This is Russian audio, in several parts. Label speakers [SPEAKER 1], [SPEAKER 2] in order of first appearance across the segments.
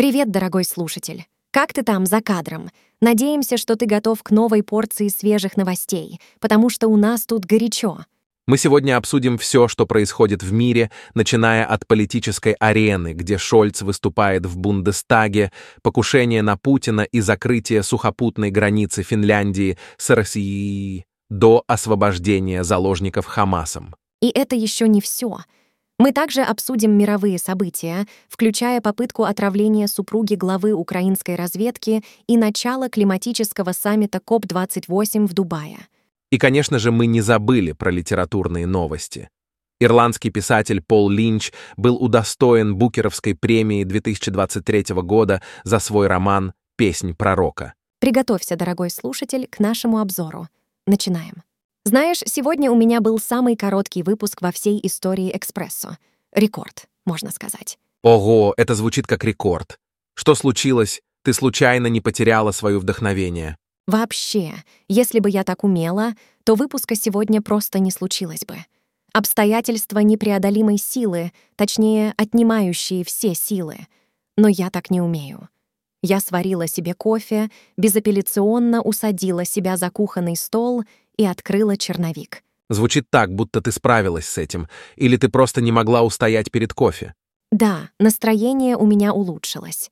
[SPEAKER 1] Привет, дорогой слушатель. Как ты там за кадром? Надеемся, что ты готов к новой порции свежих новостей, потому что у нас тут горячо.
[SPEAKER 2] Мы сегодня обсудим все, что происходит в мире, начиная от политической арены, где Шольц выступает в Бундестаге, покушение на Путина и закрытие сухопутной границы Финляндии с Россией, до освобождения заложников Хамасом.
[SPEAKER 1] И это еще не все. Мы также обсудим мировые события, включая попытку отравления супруги главы украинской разведки и начало климатического саммита КОП-28 в Дубае.
[SPEAKER 2] И, конечно же, мы не забыли про литературные новости. Ирландский писатель Пол Линч был удостоен Букеровской премии 2023 года за свой роман «Песнь пророка».
[SPEAKER 1] Приготовься, дорогой слушатель, к нашему обзору. Начинаем. Знаешь, сегодня у меня был самый короткий выпуск во всей истории «Экспрессо». Рекорд, можно сказать.
[SPEAKER 2] Ого, это звучит как рекорд. Что случилось? Ты случайно не потеряла свое вдохновение?
[SPEAKER 1] Вообще, если бы я так умела, то выпуска сегодня просто не случилось бы. Обстоятельства непреодолимой силы, точнее, отнимающие все силы. Но я так не умею. Я сварила себе кофе, безапелляционно усадила себя за кухонный стол и открыла черновик.
[SPEAKER 2] Звучит так, будто ты справилась с этим, или ты просто не могла устоять перед кофе.
[SPEAKER 1] Да, настроение у меня улучшилось.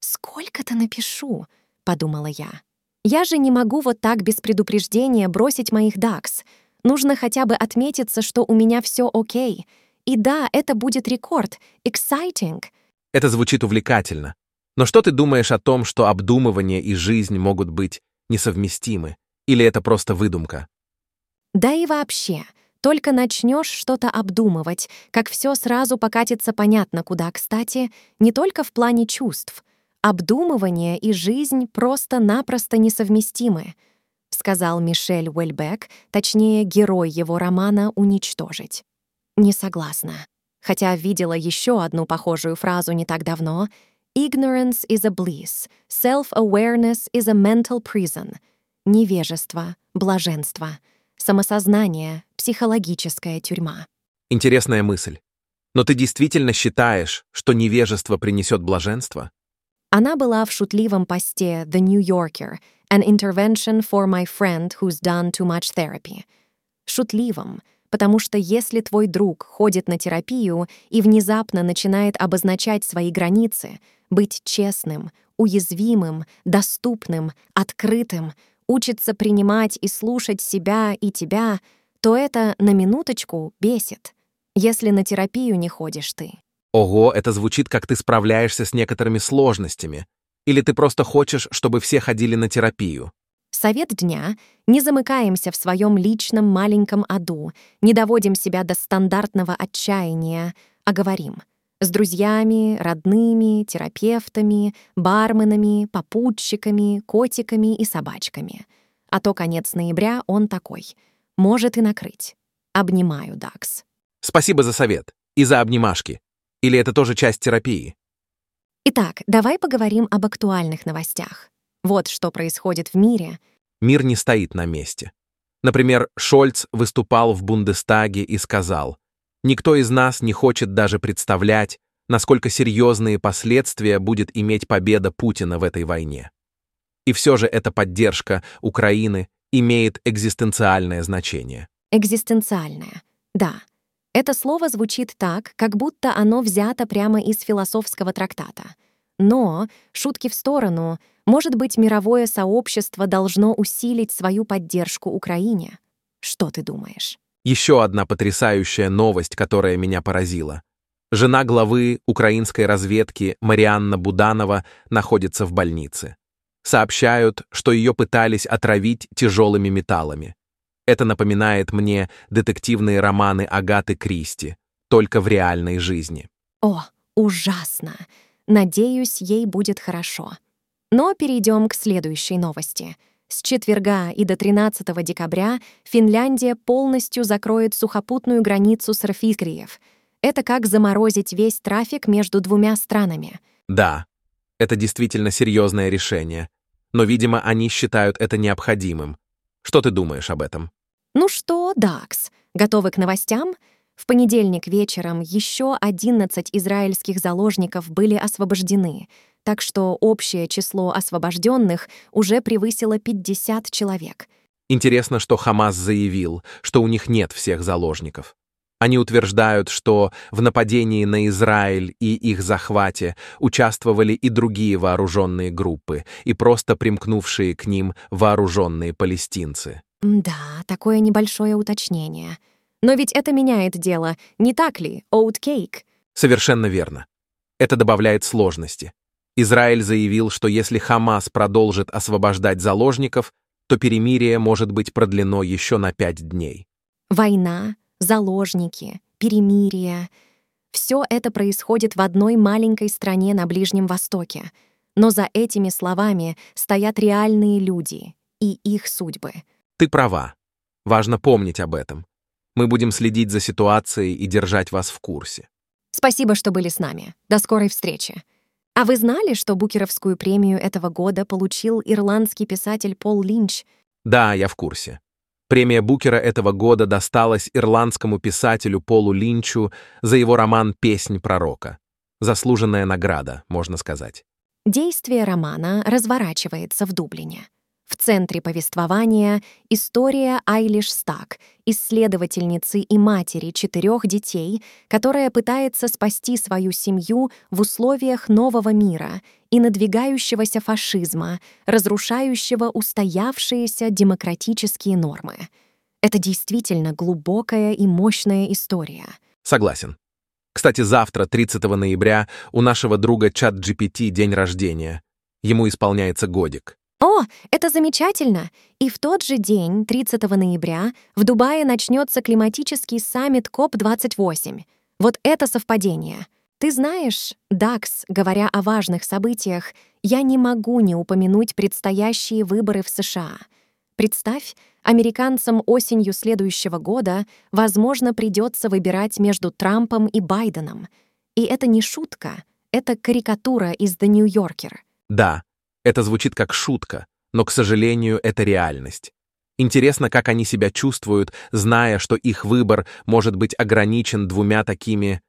[SPEAKER 1] «Сколько-то напишу», — подумала я. «Я же не могу вот так без предупреждения бросить моих дакс. Нужно хотя бы отметиться, что у меня все окей. И да, это будет рекорд. Exciting».
[SPEAKER 2] Это звучит увлекательно. Но что ты думаешь о том, что обдумывание и жизнь могут быть несовместимы? Или это просто выдумка?
[SPEAKER 1] Да и вообще, только начнешь что-то обдумывать, как все сразу покатится понятно куда, кстати, не только в плане чувств. Обдумывание и жизнь просто-напросто несовместимы, сказал Мишель Уэльбек, точнее, герой его романа «Уничтожить». Не согласна. Хотя видела еще одну похожую фразу не так давно «Ignorance is a bliss, self-awareness is a mental prison», невежество, блаженство, самосознание, психологическая тюрьма.
[SPEAKER 2] Интересная мысль. Но ты действительно считаешь, что невежество принесет блаженство?
[SPEAKER 1] Она была в шутливом посте The New Yorker, an intervention for my friend who's done too much therapy. Шутливом, потому что если твой друг ходит на терапию и внезапно начинает обозначать свои границы, быть честным, уязвимым, доступным, открытым, учится принимать и слушать себя и тебя, то это на минуточку бесит, если на терапию не ходишь ты.
[SPEAKER 2] Ого, это звучит, как ты справляешься с некоторыми сложностями. Или ты просто хочешь, чтобы все ходили на терапию?
[SPEAKER 1] Совет дня — не замыкаемся в своем личном маленьком аду, не доводим себя до стандартного отчаяния, а говорим — с друзьями, родными, терапевтами, барменами, попутчиками, котиками и собачками. А то конец ноября он такой. Может и накрыть. Обнимаю, Дакс.
[SPEAKER 2] Спасибо за совет. И за обнимашки. Или это тоже часть терапии?
[SPEAKER 1] Итак, давай поговорим об актуальных новостях. Вот что происходит в мире.
[SPEAKER 2] Мир не стоит на месте. Например, Шольц выступал в Бундестаге и сказал — Никто из нас не хочет даже представлять, насколько серьезные последствия будет иметь победа Путина в этой войне. И все же эта поддержка Украины имеет экзистенциальное значение.
[SPEAKER 1] Экзистенциальное. Да. Это слово звучит так, как будто оно взято прямо из философского трактата. Но, шутки в сторону, может быть, мировое сообщество должно усилить свою поддержку Украине? Что ты думаешь?
[SPEAKER 2] Еще одна потрясающая новость, которая меня поразила. Жена главы украинской разведки Марианна Буданова находится в больнице. Сообщают, что ее пытались отравить тяжелыми металлами. Это напоминает мне детективные романы Агаты Кристи, только в реальной жизни.
[SPEAKER 1] О, ужасно! Надеюсь, ей будет хорошо. Но перейдем к следующей новости — с четверга и до 13 декабря Финляндия полностью закроет сухопутную границу с Рафикриев. Это как заморозить весь трафик между двумя странами.
[SPEAKER 2] Да, это действительно серьезное решение. Но, видимо, они считают это необходимым. Что ты думаешь об этом?
[SPEAKER 1] Ну что, Дакс, готовы к новостям? В понедельник вечером еще 11 израильских заложников были освобождены. Так что общее число освобожденных уже превысило 50 человек.
[SPEAKER 2] Интересно, что Хамас заявил, что у них нет всех заложников. Они утверждают, что в нападении на Израиль и их захвате участвовали и другие вооруженные группы, и просто примкнувшие к ним вооруженные палестинцы.
[SPEAKER 1] Да, такое небольшое уточнение. Но ведь это меняет дело, не так ли, Оуткейк?
[SPEAKER 2] Совершенно верно. Это добавляет сложности. Израиль заявил, что если Хамас продолжит освобождать заложников, то перемирие может быть продлено еще на пять дней.
[SPEAKER 1] Война, заложники, перемирие — все это происходит в одной маленькой стране на Ближнем Востоке. Но за этими словами стоят реальные люди и их судьбы.
[SPEAKER 2] Ты права. Важно помнить об этом. Мы будем следить за ситуацией и держать вас в курсе.
[SPEAKER 1] Спасибо, что были с нами. До скорой встречи. А вы знали, что Букеровскую премию этого года получил ирландский писатель Пол Линч?
[SPEAKER 2] Да, я в курсе. Премия Букера этого года досталась ирландскому писателю Полу Линчу за его роман «Песнь пророка». Заслуженная награда, можно сказать.
[SPEAKER 1] Действие романа разворачивается в Дублине. В центре повествования история Айлиш Стак, исследовательницы и матери четырех детей, которая пытается спасти свою семью в условиях нового мира и надвигающегося фашизма, разрушающего устоявшиеся демократические нормы. Это действительно глубокая и мощная история.
[SPEAKER 2] Согласен. Кстати, завтра, 30 ноября, у нашего друга ChatGPT день рождения. Ему исполняется годик.
[SPEAKER 1] О, это замечательно! И в тот же день, 30 ноября, в Дубае начнется климатический саммит КОП-28. Вот это совпадение. Ты знаешь, Дакс, говоря о важных событиях, я не могу не упомянуть предстоящие выборы в США. Представь, американцам осенью следующего года, возможно, придется выбирать между Трампом и Байденом. И это не шутка, это карикатура из The New Yorker.
[SPEAKER 2] Да, это звучит как шутка, но, к сожалению, это реальность. Интересно, как они себя чувствуют, зная, что их выбор может быть ограничен двумя такими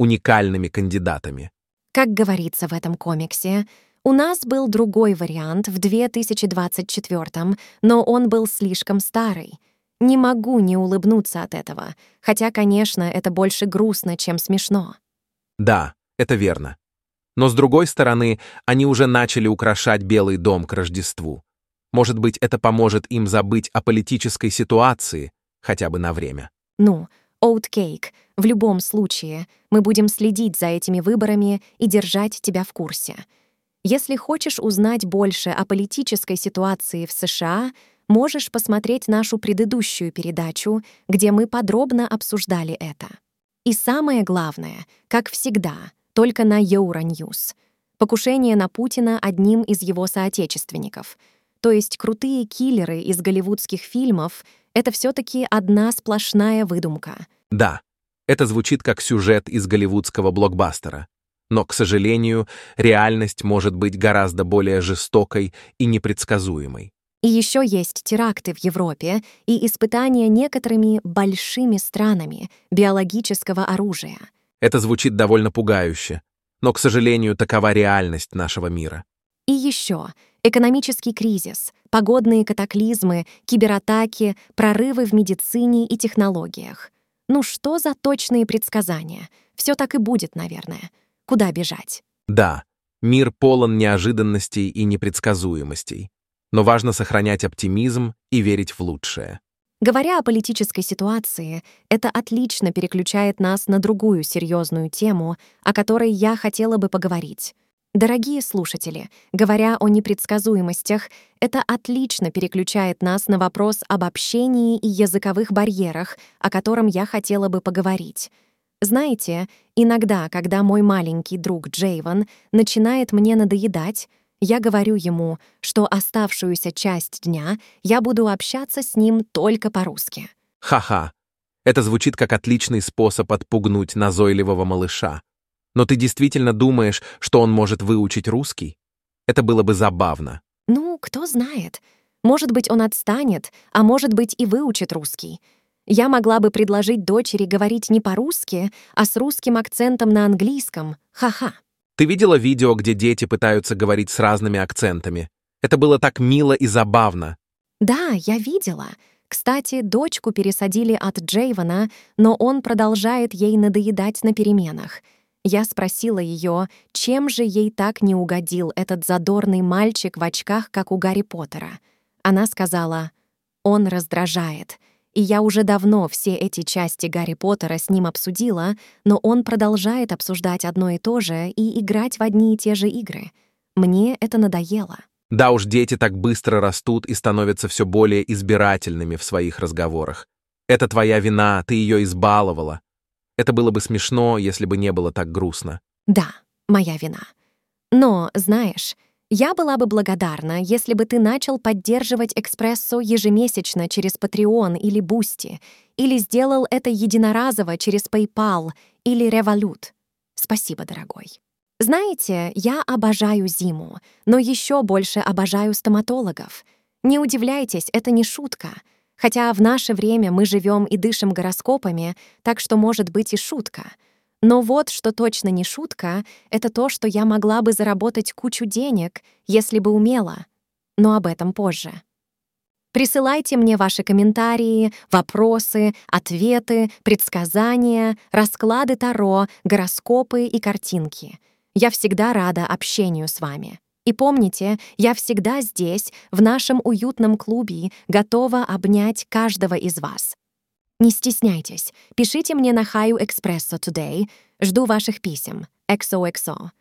[SPEAKER 2] уникальными кандидатами.
[SPEAKER 1] Как говорится в этом комиксе, у нас был другой вариант в 2024, но он был слишком старый. Не могу не улыбнуться от этого, хотя, конечно, это больше грустно, чем смешно.
[SPEAKER 2] Да, это верно. Но, с другой стороны, они уже начали украшать Белый дом к Рождеству. Может быть, это поможет им забыть о политической ситуации, хотя бы на время.
[SPEAKER 1] Ну, Оуткейк, в любом случае, мы будем следить за этими выборами и держать тебя в курсе. Если хочешь узнать больше о политической ситуации в США, можешь посмотреть нашу предыдущую передачу, где мы подробно обсуждали это. И самое главное, как всегда — только на Euronews. Покушение на Путина одним из его соотечественников. То есть крутые киллеры из голливудских фильмов — это все таки одна сплошная выдумка.
[SPEAKER 2] Да, это звучит как сюжет из голливудского блокбастера. Но, к сожалению, реальность может быть гораздо более жестокой и непредсказуемой.
[SPEAKER 1] И еще есть теракты в Европе и испытания некоторыми большими странами биологического оружия —
[SPEAKER 2] это звучит довольно пугающе, но, к сожалению, такова реальность нашего мира.
[SPEAKER 1] И еще экономический кризис, погодные катаклизмы, кибератаки, прорывы в медицине и технологиях. Ну что за точные предсказания? Все так и будет, наверное. Куда бежать?
[SPEAKER 2] Да, мир полон неожиданностей и непредсказуемостей. Но важно сохранять оптимизм и верить в лучшее.
[SPEAKER 1] Говоря о политической ситуации, это отлично переключает нас на другую серьезную тему, о которой я хотела бы поговорить. Дорогие слушатели, говоря о непредсказуемостях, это отлично переключает нас на вопрос об общении и языковых барьерах, о котором я хотела бы поговорить. Знаете, иногда, когда мой маленький друг Джейван начинает мне надоедать, я говорю ему, что оставшуюся часть дня я буду общаться с ним только по-русски.
[SPEAKER 2] Ха-ха. Это звучит как отличный способ отпугнуть назойливого малыша. Но ты действительно думаешь, что он может выучить русский? Это было бы забавно.
[SPEAKER 1] Ну, кто знает. Может быть, он отстанет, а может быть и выучит русский. Я могла бы предложить дочери говорить не по-русски, а с русским акцентом на английском. Ха-ха.
[SPEAKER 2] Ты видела видео, где дети пытаются говорить с разными акцентами? Это было так мило и забавно.
[SPEAKER 1] Да, я видела. Кстати, дочку пересадили от Джейвана, но он продолжает ей надоедать на переменах. Я спросила ее, чем же ей так не угодил этот задорный мальчик в очках, как у Гарри Поттера. Она сказала, «Он раздражает». И я уже давно все эти части Гарри Поттера с ним обсудила, но он продолжает обсуждать одно и то же и играть в одни и те же игры. Мне это надоело.
[SPEAKER 2] Да уж, дети так быстро растут и становятся все более избирательными в своих разговорах. Это твоя вина, ты ее избаловала. Это было бы смешно, если бы не было так грустно.
[SPEAKER 1] Да, моя вина. Но, знаешь, я была бы благодарна, если бы ты начал поддерживать «Экспрессо» ежемесячно через Patreon или Boosty, или сделал это единоразово через PayPal или Revolut. Спасибо, дорогой. Знаете, я обожаю зиму, но еще больше обожаю стоматологов. Не удивляйтесь, это не шутка. Хотя в наше время мы живем и дышим гороскопами, так что может быть и шутка — но вот что точно не шутка, это то, что я могла бы заработать кучу денег, если бы умела. Но об этом позже. Присылайте мне ваши комментарии, вопросы, ответы, предсказания, расклады Таро, гороскопы и картинки. Я всегда рада общению с вами. И помните, я всегда здесь, в нашем уютном клубе, готова обнять каждого из вас. Не стесняйтесь, пишите мне на Хаю Экспрессо Today. Жду ваших писем. XOXO.